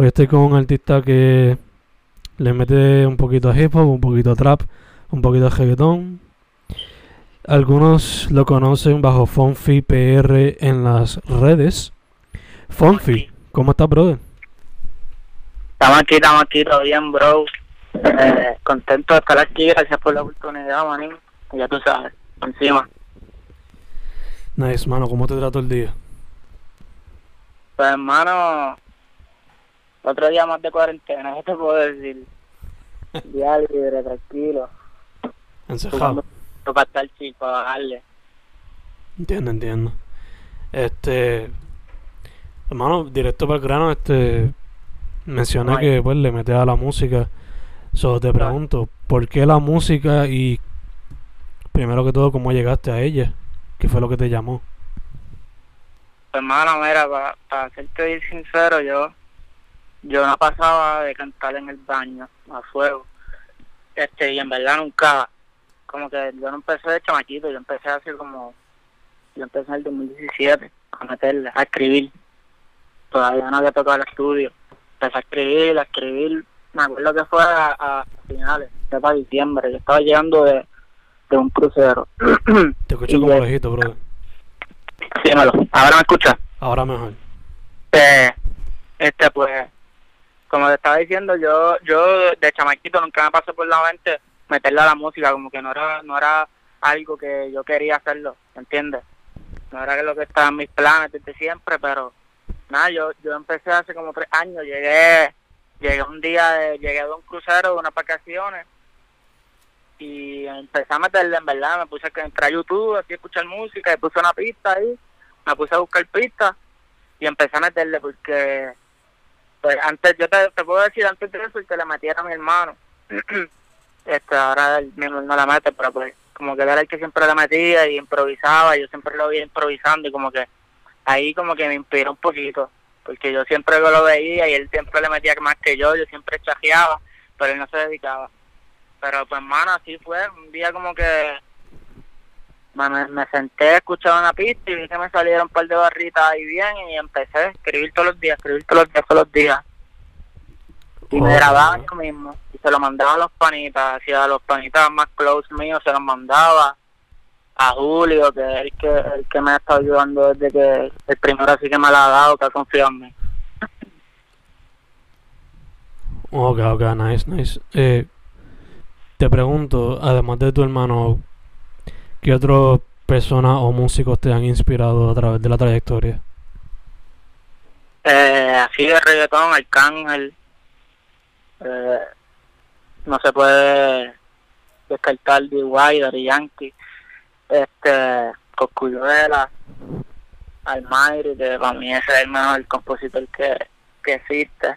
Hoy estoy con un artista que le mete un poquito a hip hop, un poquito a trap, un poquito a reggaetón. Algunos lo conocen bajo Fonfi PR en las redes. Fonfi, ¿cómo estás, brother? Estamos aquí, estamos aquí, todo bien, bro. Eh, contento de estar aquí, gracias por la oportunidad, manín. Ya tú sabes, encima. Nice, mano, ¿cómo te trato el día? Pues, hermano, otro día más de cuarentena, ¿qué te puedo decir? Día libre, tranquilo. Encejado. Para estar chico, para bajarle. Entiendo, entiendo. Este. Hermano, directo para el grano, este. Mencioné Ay. que pues le metes a la música. Solo te pregunto, ¿por qué la música y primero que todo cómo llegaste a ella? ¿Qué fue lo que te llamó? Hermano, mira, para, para serte bien sincero, yo yo no pasaba de cantar en el baño a fuego. Este, y en verdad nunca, como que yo no empecé de chamaquito, yo empecé así como, yo empecé en el 2017 a meterle, a escribir. Todavía no había tocado el estudio. Empecé a escribir, a escribir, me acuerdo que fue a, a finales, fue para diciembre, yo estaba llegando de, de un crucero. Te escucho como lejito, brother. Dímelo, ahora me escuchas. Ahora mejor. Este, este, pues, como te estaba diciendo, yo, yo de chamaquito nunca me pasó por la mente meterle a la música, como que no era, no era algo que yo quería hacerlo, ¿entiendes? No era lo que estaba en mis planes desde siempre, pero nada, yo, yo empecé hace como tres años, llegué, llegué un día, de, llegué de un crucero, de unas vacaciones, y empecé a meterle, en verdad, me puse a entrar a YouTube, así a escuchar música, y puse una pista ahí, me puse a buscar pistas, y empecé a meterle porque pues antes yo te, puedo decir antes de eso que le metiera a mi hermano. Este ahora él mismo no la mete pero pues como que era el que siempre le metía y improvisaba yo siempre lo veía improvisando y como que ahí como que me inspiró un poquito porque yo siempre lo veía y él siempre le metía más que yo yo siempre chajeaba pero él no se dedicaba. Pero pues hermano así fue un día como que me, me, senté, escuché una pista y vi que me salieron un par de barritas ahí bien y empecé a escribir todos los días, escribir todos los días, todos los días. Y me Oh. grababa yo mismo y se lo mandaba a los panitas, hacia los panitas más close míos, se los mandaba a Julio, que es el que, el que me ha estado ayudando desde que el primero así que me la ha dado, que ha confiado en mí. Ok, ok, nice, nice. Eh, te pregunto, además de tu hermano, ¿qué otras personas o músicos te han inspirado a través de la trayectoria? Eh, así de reggaetón, Arcángel. Eh, no se puede descartar D.Y., Daddy Yankee. Este, Coscuyuela, Almayri, que para mí ese es el mejor compositor que, que existe.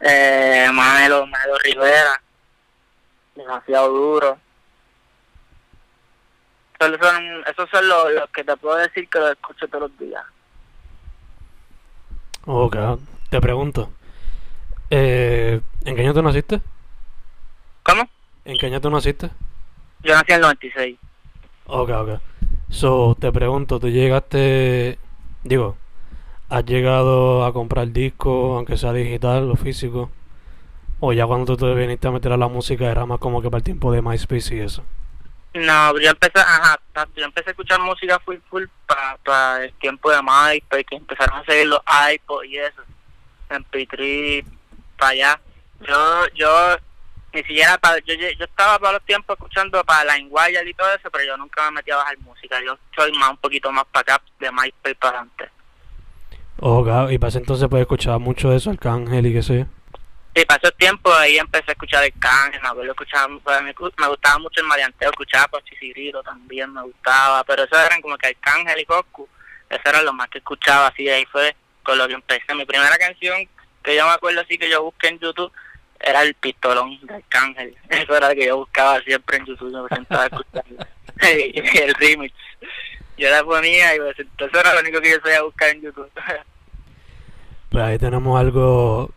Eh, Manelo, Manelo Rivera, demasiado duro. Esos son, esos son los, los que te puedo decir que los escucho todos los días. Ok, te pregunto, eh, ¿en qué qué año tú naciste? ¿Cómo? ¿En qué año tú naciste? Yo nací en el 96. Ok, ok. So, te pregunto, ¿tú llegaste, digo, has llegado a comprar discos, aunque sea digital o físico? ¿O ya cuando tú te viniste a meter a la música era más como que para el tiempo de MySpace y eso? No, yo empecé, ajá, yo empecé a escuchar música full full para el tiempo de MySpace, que empezaron a seguir los iPods y eso, en P3, para allá. Yo, yo, ni siquiera para, yo, yo estaba para los tiempos escuchando para Inguaya y todo eso, pero yo nunca me metí a bajar música, yo soy más un poquito más para acá, de MySpace para adelante. Oh, y para ese entonces puedes escuchar mucho de eso, Arcángel y qué sé yo. Sí, pasó tiempo, ahí empecé a escuchar el can, me acuerdo escuchaba, pues, me, gustaba mucho el marianteo, escuchaba Pachi Cigrito también, me gustaba, pero eso eran como que Arcángel y Coscu, eso era lo más que escuchaba, así ahí fue con lo que empecé. Mi primera canción que yo me acuerdo así que yo busqué en YouTube era el pistolón de Arcángel, eso era lo que yo buscaba siempre en YouTube, me sentaba a escuchar el remix. Yo la ponía y pues, entonces era lo único que yo sabía buscar en YouTube. Pues ahí tenemos algo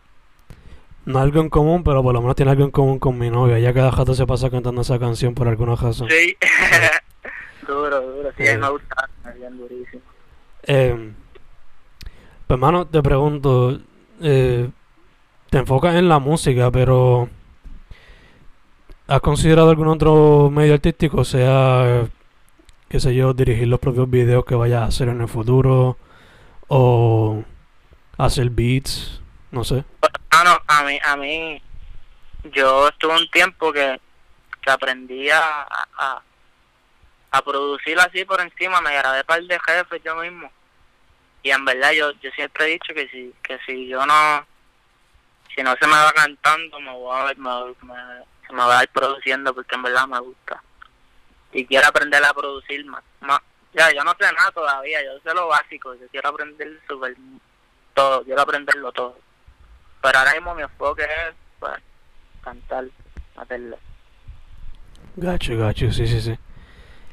no algo en común, pero por lo menos tiene algo en común con mi novia. Ya cada rato se pasa cantando esa canción por alguna razón. Sí, duro, duro. Sí, me gusta, bien durísimo. Eh, pues, hermano, te pregunto, eh, te enfocas en la música, pero ¿has considerado algún otro medio artístico? Sea, qué sé yo, dirigir los propios videos que vayas a hacer en el futuro o hacer beats, no sé. No, no, a mí, a mí, yo estuve un tiempo que, que aprendí a, a, producir así por encima, me grabé par de jefes yo mismo. Y en verdad yo, yo siempre he dicho que si, que si yo no, si no se me va cantando, me voy a ver, me, se me va a ir produciendo porque en verdad me gusta. Y quiero aprender a producir más. más. Ya, yo no sé nada todavía, yo sé lo básico, yo quiero aprender super todo, quiero aprenderlo todo. Pero ahora mismo mi enfoque es pues, cantar, hacerlo. Gacho, gacho, sí, sí, sí.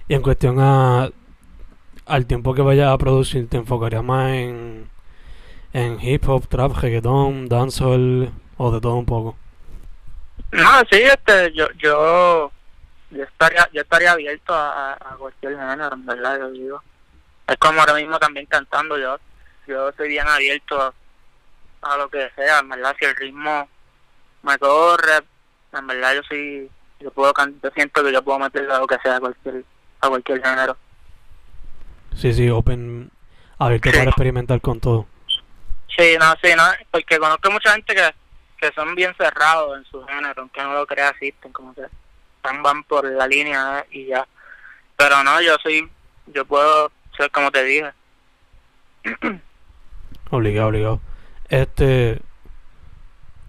Y en cuestión a al tiempo que vayas a producir, ¿te enfocarías más en, en hip hop, trap, reggaeton, dancehall o de todo un poco? No, sí, este, yo, yo, yo estaría, yo estaría abierto a, a cualquier género, en verdad, yo digo. Es como ahora mismo también cantando, yo, yo estoy bien abierto a lo que sea, en verdad, si el ritmo me corre, en verdad yo sí, yo puedo yo siento que yo puedo meterle a lo que sea a cualquier, a cualquier género. Sí, sí, open, abierto para experimentar con todo. Sí, no, sí, no, porque conozco mucha gente que, que son bien cerrados en su género, aunque no lo crea, asisten, como que van, van por la línea y ya. Pero no, yo soy, yo puedo ser como te dije. obligado, obligado. Este,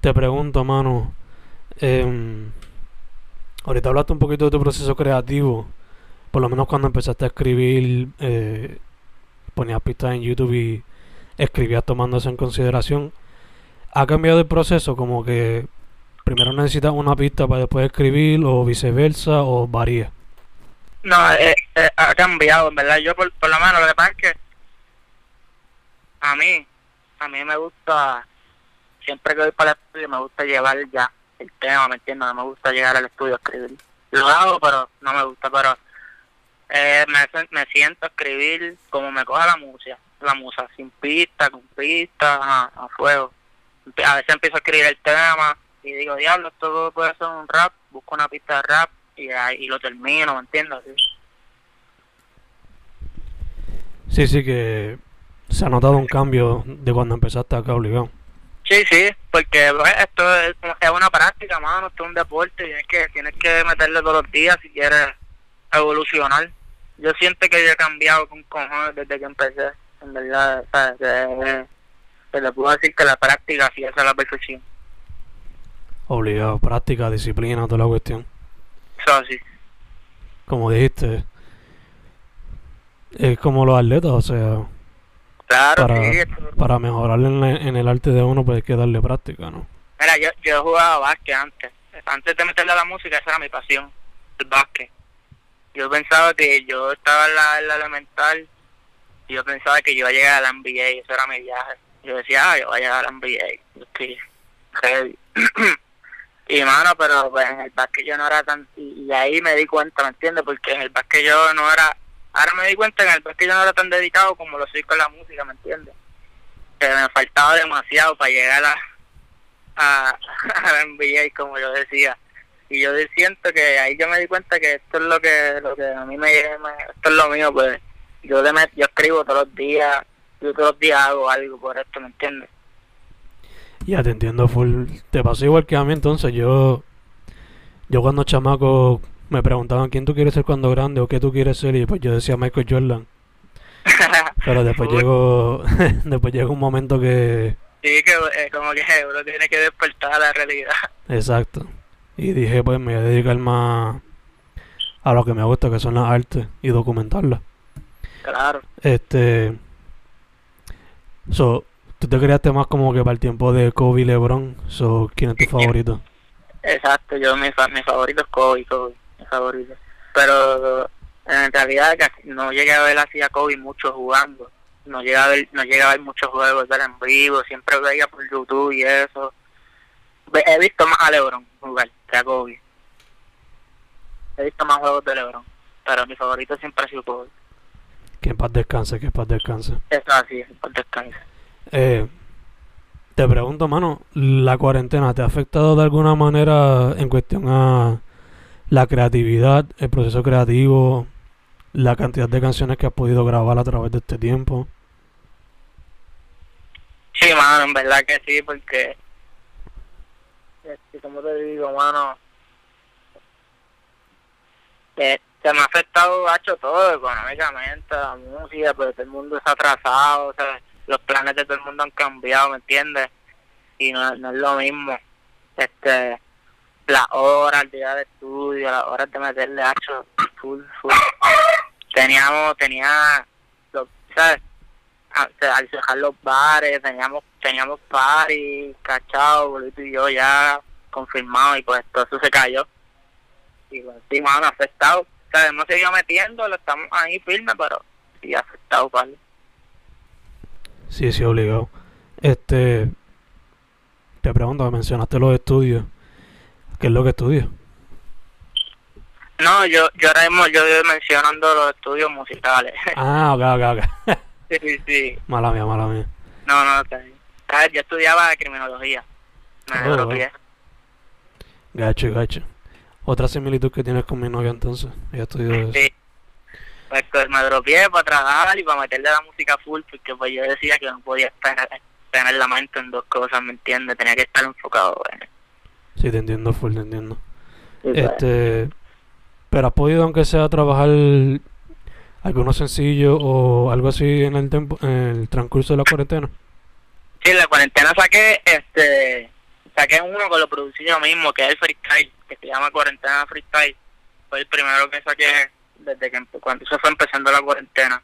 te pregunto, mano, eh, ahorita hablaste un poquito de tu proceso creativo, por lo menos cuando empezaste a escribir, eh, ponías pistas en YouTube y escribías tomando eso en consideración. ¿Ha cambiado el proceso? Como que primero necesitas una pista para después escribir o viceversa o varía. No, eh, eh, ha cambiado, en verdad. Yo por, por lo menos lo que pasa es que a mí a mí me gusta, siempre que voy para el estudio, me gusta llevar ya el tema, ¿me entiendes? No me gusta llegar al estudio a escribir. Lo hago, pero no me gusta, pero eh, me, me siento a escribir como me coja la música, la musa, sin pista, con pista, a, fuego. A veces empiezo a escribir el tema y digo, diablo, esto puede ser un rap, busco una pista de rap y, ahí, lo termino, ¿me entiendes? Sí, sí, que se ha notado un cambio de cuando empezaste acá obligado. Sí, sí, porque pues, esto es, es, una práctica, mano, esto es un deporte, tienes que, tienes que meterle todos los días si quieres evolucionar. Yo siento que yo he cambiado con cojones desde que empecé, en verdad, o que, que, le puedo decir que la práctica sí es la perfección. Obligado, práctica, disciplina, toda la cuestión. Eso sí. Como dijiste, es como los atletas, o sea, Claro, para, para mejorar en, el arte de uno, pues hay que darle práctica, ¿no? Mira, yo, yo jugaba básquet antes. Antes de meterle a la música, esa era mi pasión, el básquet. Yo pensaba que yo estaba en la, en la elemental y yo pensaba que yo iba a llegar a la NBA, eso era mi viaje. Yo decía, ah, yo voy a llegar a la NBA, yo estoy heavy. Y mano, pero pues en el básquet yo no era tan... Y, ahí me di cuenta, ¿me entiendes? Porque en el básquet yo no era... Ahora me di cuenta que en el básquet yo no era tan dedicado como lo soy con la música, ¿me entiendes? Que me faltaba demasiado para llegar a, a, a la NBA, como yo decía. Y yo siento que ahí yo me di cuenta que esto es lo que, lo que a mí me, me esto es lo mío, pues yo, de yo escribo todos los días, yo todos los días hago algo por esto, ¿me entiendes? Ya te entiendo full. Te pasó igual que a mí entonces. Yo, yo cuando chamaco me preguntaban quién tú quieres ser cuando grande o qué tú quieres ser y pues yo decía Michael Jordan. Pero después llegó, después llegó un momento que... Sí, que eh, como que uno tiene que despertar a la realidad. Exacto. Y dije, pues me voy a dedicar más a lo que me gusta, que son las artes y documentarlas. Claro. Este... So, Tú te creaste más como que para el tiempo de Kobe y LeBron. So, ¿Quién es tu favorito? Exacto, yo mi, mi favorito es Kobe, Kobe, mi favorito. Pero en realidad no llegué a ver así a Kobe mucho jugando. No llegué a ver, no llegué a ver muchos juegos de en vivo, siempre veía por YouTube y eso. He visto más a LeBron jugar que a Kobe. He visto más juegos de LeBron, pero mi favorito siempre ha sido Kobe. Que en paz descanse, que en paz descanse. Eso así, en paz descanse. Eh, te pregunto, mano, ¿la cuarentena te ha afectado de alguna manera en cuestión a la creatividad, el proceso creativo, la cantidad de canciones que has podido grabar a través de este tiempo? Sí, mano, en verdad que sí, porque, este, como te digo, mano, se me ha afectado, hecho todo económicamente, la música, pero todo el mundo está atrasado, ¿sabes? los planes de todo el mundo han cambiado, ¿me entiendes? Y no, no es lo mismo. Este, las horas, el día de estudio, las horas de meterle hacho, full, full. Teníamos, tenía, ¿sabes? Al cerrar los bares, teníamos, teníamos party, cachado, bolito y yo ya confirmado y pues todo eso se cayó. Y pues sí, mano, afectado. Sea, hemos seguido metiendo, lo estamos ahí firme, pero sí afectado, ¿vale? Sí, sí, obligado. Este, te pregunto, mencionaste los estudios. ¿Qué es lo que estudias? No, yo, yo ahora mismo yo mencionando los estudios musicales. Ah, ok, ok, ok. sí, sí. Mala mía, mala mía. No, no, está bien. Yo estudiaba criminología. Me oh, Gacho, gacho. Otra similitud que tienes con mi novia entonces. Ella estudió eso. Sí pues me dropié para trabajar y para meterle la música full, porque pues yo decía que no podía estar, tener la mente en dos cosas, ¿me entiendes? Tenía que estar enfocado en Sí, te entiendo full, te entiendo. Pues. este, pero has podido, aunque sea, trabajar algunos sencillos o algo así en el tiempo, en el transcurso de la cuarentena. Sí, en la cuarentena saqué, este, saqué uno que lo producí yo mismo, que es el freestyle, que se llama Cuarentena Freestyle. Fue el primero que saqué desde que cuando se fue empezando la cuarentena.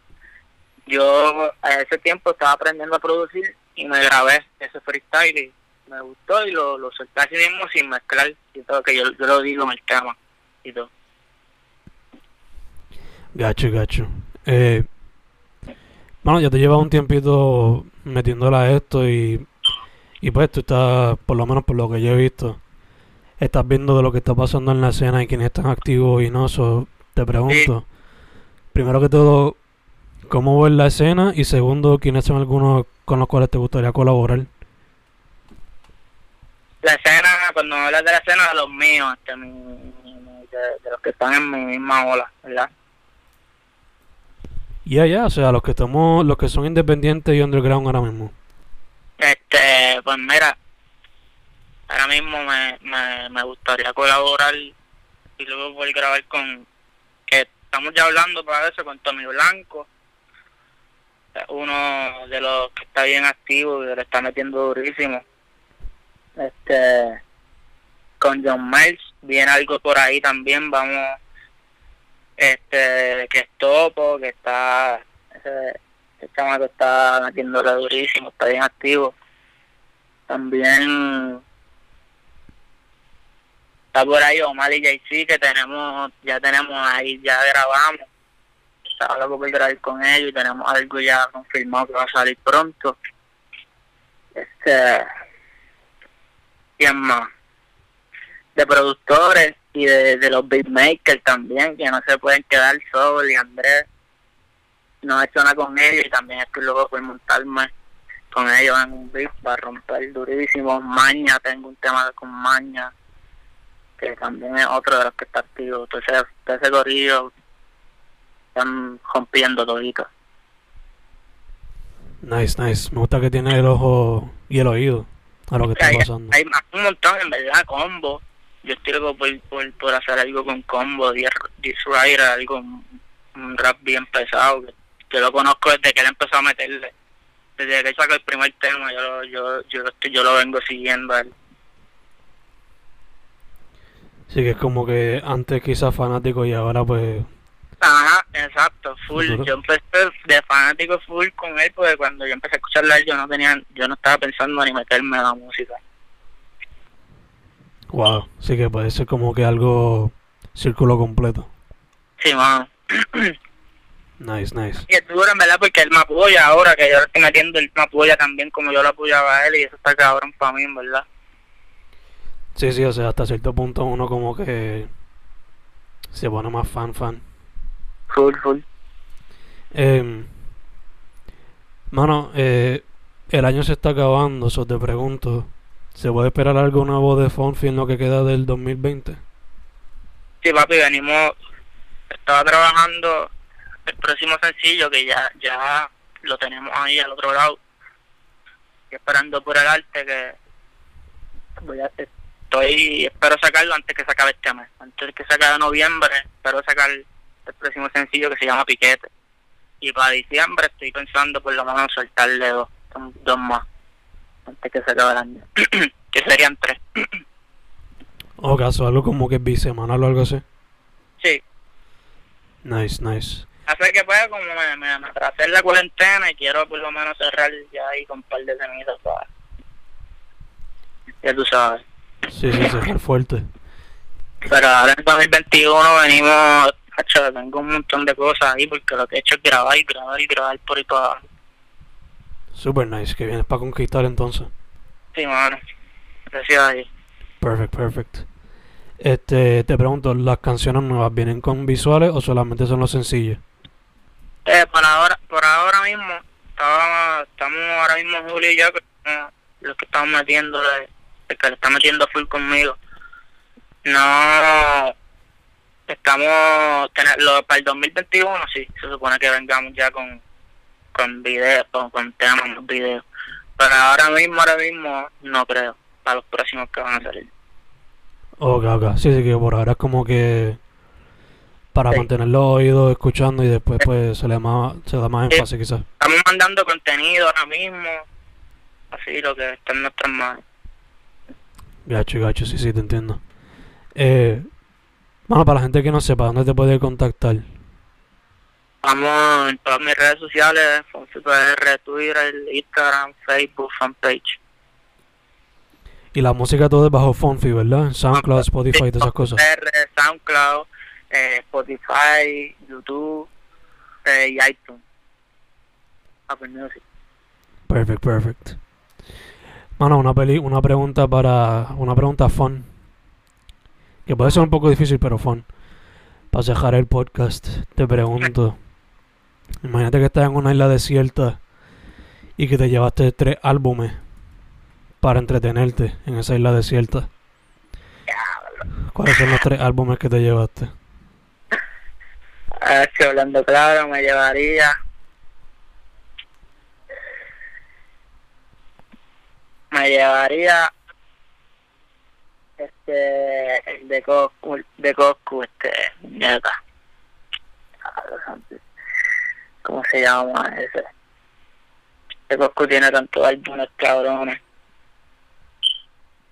Yo a ese tiempo estaba aprendiendo a producir y me grabé ese freestyle y me gustó y lo, lo solté así mismo sin mezclar y todo, que yo, yo lo digo en el tema y todo. Gacho, gacho. Eh, bueno, ya te lleva un tiempito metiéndola a esto y, y pues tú estás, por lo menos por lo que yo he visto, estás viendo de lo que está pasando en la escena y quiénes están activos y no. So, te pregunto, primero que todo, ¿cómo ves la escena? Y segundo, ¿quiénes son algunos con los cuales te gustaría colaborar? La escena, cuando hablas de la escena, de los míos, este, de, los que están en mi misma ola, ¿verdad? Ya, ya, o sea, los que estamos, los que son independientes y underground ahora mismo. Este, pues mira, ahora mismo me, me, me gustaría colaborar y luego poder grabar con, estamos ya hablando para eso con Tommy Blanco, uno de los que está bien activo y le está metiendo durísimo. Este, con John Miles viene algo por ahí también, vamos, este, que es topo, que está, ese, ese chamaco está metiéndole durísimo, está bien activo. También está por ahí Omar y JC que tenemos, ya tenemos ahí, ya grabamos. Estaba loco por grabar con ellos y tenemos algo ya confirmado que va a salir pronto. Este, ¿quién más? de productores y de, de los beatmakers también, que no se pueden quedar solos, y Andrés no he nada con ellos y también estoy luego por montarme con ellos en un beat para romper durísimo. Maña, tengo un tema con Maña, que también es otro de los que está activo. Entonces, ese gorillo están rompiendo todito. Nice, nice. Me gusta que tiene el ojo y el oído a lo que está hay, pasando. hay más- un montón, en verdad, combo. Yo estoy loco por, por, por hacer algo con combo, Diez Rider, algo, un, un rap bien pesado. Que, que lo conozco desde que él empezó a meterle. Desde que él sacó el primer tema, yo lo, yo, yo, yo lo vengo siguiendo a él. Sí, que es como que antes quizás fanático y ahora pues... Ajá, exacto, full. Yo empecé de fanático full con él porque cuando yo empecé a escucharla a yo no tenía, yo no estaba pensando ni meterme en la música. Wow. Sí que puede ser como que algo círculo completo. Sí, mano. Nice, nice. Y es duro en verdad porque él me apoya ahora, que yo lo estoy metiendo, él me apoya también como yo lo apoyaba a él y eso está cabrón para mí, en verdad. Sí, sí, o sea, hasta cierto punto uno como que se pone más fan, fan. Full, full. Eh, mano, eh, el año se está acabando, eso te pregunto. ¿Se puede esperar algo nuevo de Fonfi en lo que queda del 2020? Sí, papi, venimos, estaba trabajando el próximo sencillo que ya ya lo tenemos ahí al otro lado. Estoy esperando por el arte que voy a, estoy, espero sacarlo antes que se acabe este mes. Antes que se acabe noviembre, espero sacar el próximo sencillo que se llama Piquete. Y para diciembre estoy pensando por lo menos soltarle dos, dos más antes que se acabe el año. que serían tres. ¿O caso algo como que bisemanal o algo así? Sí, Nice, nice. Hace que pues como me, me, me atrasé en la cuarentena y quiero por lo menos cerrar ya ahí con un par de semillas para... Ya tú sabes. Sí, sí, se fue fuerte. Pero ahora en 2021 venimos... Hacho, tengo un montón de cosas ahí porque lo que he hecho es grabar y grabar y grabar por ahí para abajo. Super nice, que vienes para conquistar entonces. Sí, mano. Gracias a Dios. Perfect, perfect. Este, te pregunto, ¿las canciones nuevas vienen con visuales o solamente son los sencillos? Eh, por ahora, por ahora mismo, estábamos, estamos ahora mismo Julio y yo, los que estamos metiendo, el que le está metiendo full conmigo. No, estamos, lo, para el 2021 sí, se supone que vengamos ya con, con videos, con, con temas, videos. Pero ahora mismo, ahora mismo, no creo, para los próximos que van a salir. Ok, ok. Sí, sí, que por ahora es como que para Sí. mantener los oídos escuchando y después pues se le da más, se da más Sí. énfasis quizás. Estamos mandando contenido ahora mismo, así lo que está en nuestras manos. Gacho, gacho, sí, sí, te entiendo. Eh, bueno, para la gente que no sepa, ¿dónde te puede contactar? Estamos en todas mis redes sociales, FonfiPR, Twitter, Instagram, Facebook, fanpage. Y la música todo es bajo Fonfi, ¿verdad? En SoundCloud, Spotify y todas esas cosas. SoundCloud, eh, Spotify, YouTube eh, y iTunes. Apple Music. Perfect, perfect. Mano, una peli, una pregunta para, una pregunta fun. Que puede ser un poco difícil, pero fun. Para cerrar el podcast, te pregunto. Imagínate que estás en una isla desierta y que te llevaste tres álbumes para entretenerte en esa isla desierta. ¿Cuáles son los tres álbumes que te llevaste? Hablando claro, me llevaría. Me llevaría. Este. El de Coscu, de Coscu, este. Nieta. ¿Cómo se llama ese? De Coscu tiene tantos álbumes cabrones.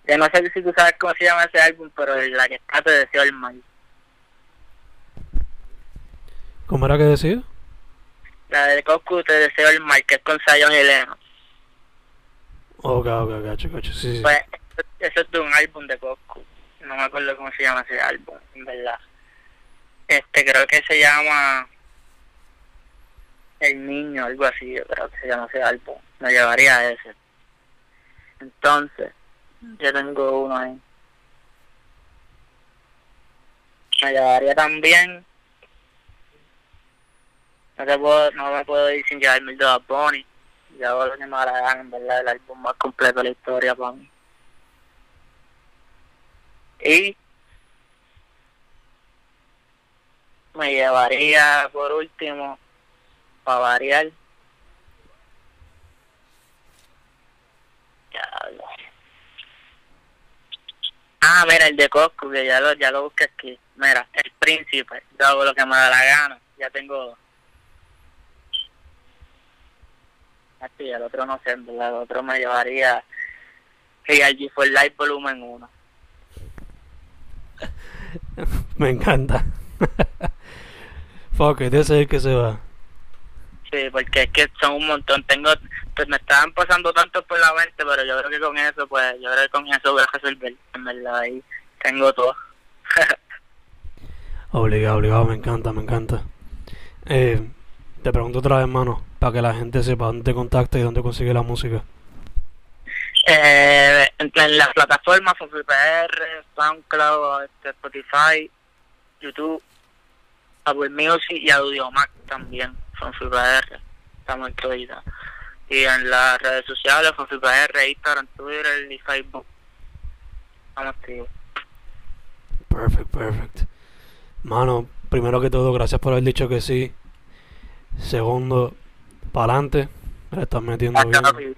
Yo no sé si tú sabes cómo se llama ese álbum, pero la que está te deseo el mal. ¿Cómo era que decía? La de Coscu te deseo el mal, que es con Zion y Leno. Ok, ok, gacho, gacho, sí, sí. Pues eso es de un álbum de Coscu. No me acuerdo cómo se llama ese álbum, en verdad. Este, creo que se llama El Niño, algo así, yo creo que se llama ese álbum. Me llevaría a ese. Entonces, yo tengo uno ahí. me llevaría también. No, te puedo, no me puedo ir sin llevarme el de Bad Bunny. Ya lo que me gana, en verdad, el álbum más completo de la historia para mí. Y me llevaría por último, para variar. Ah, mira, el de Costco, que ya lo, ya lo busqué aquí. Mira, el príncipe, yo hago lo que me da la gana. Ya tengo. Así, el otro no sé, el otro me llevaría G for Life Volumen 1. Me encanta. Fuck it, ese es el que se va. Sí, porque es que son un montón. Tengo, pues me estaban pasando tanto por la mente, pero yo creo que con eso, pues, yo creo que con eso voy a resolver. En verdad, ahí tengo todo. obligado, obligado, me encanta, me encanta. Eh, te pregunto otra vez, mano, para que la gente sepa dónde te contacta y dónde consigue la música. Eh, en, las plataformas, PR, SoundCloud, este, Spotify, YouTube, Apple Music y Audiomac también, PR. Estamos en todita. Y en las redes sociales, PR, Instagram, Twitter y Facebook. Estamos activos. Perfect, perfect. Mano, primero que todo, gracias por haber dicho que sí. Segundo, para adelante. Le estás metiendo bien.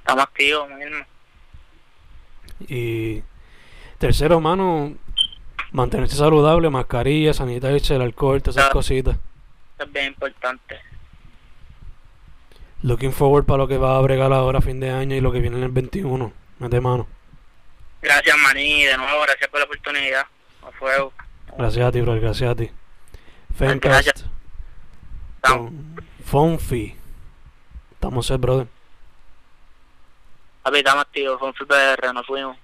Estamos activos, mismo. Y tercero, mano, mantenerse saludable, mascarilla, sanitizer, el alcohol, todas esas Claro. cositas. Eso es bien importante. Looking forward para lo que va a bregar ahora a fin de año y lo que viene en el 21. Mete mano. Gracias, Maní, de nuevo, gracias por la oportunidad. A fuego. Gracias a ti, bro. Gracias a ti. Fencast con Fonfi. Estamos set, brother. Papi, estamos activos, con PR, nos fuimos.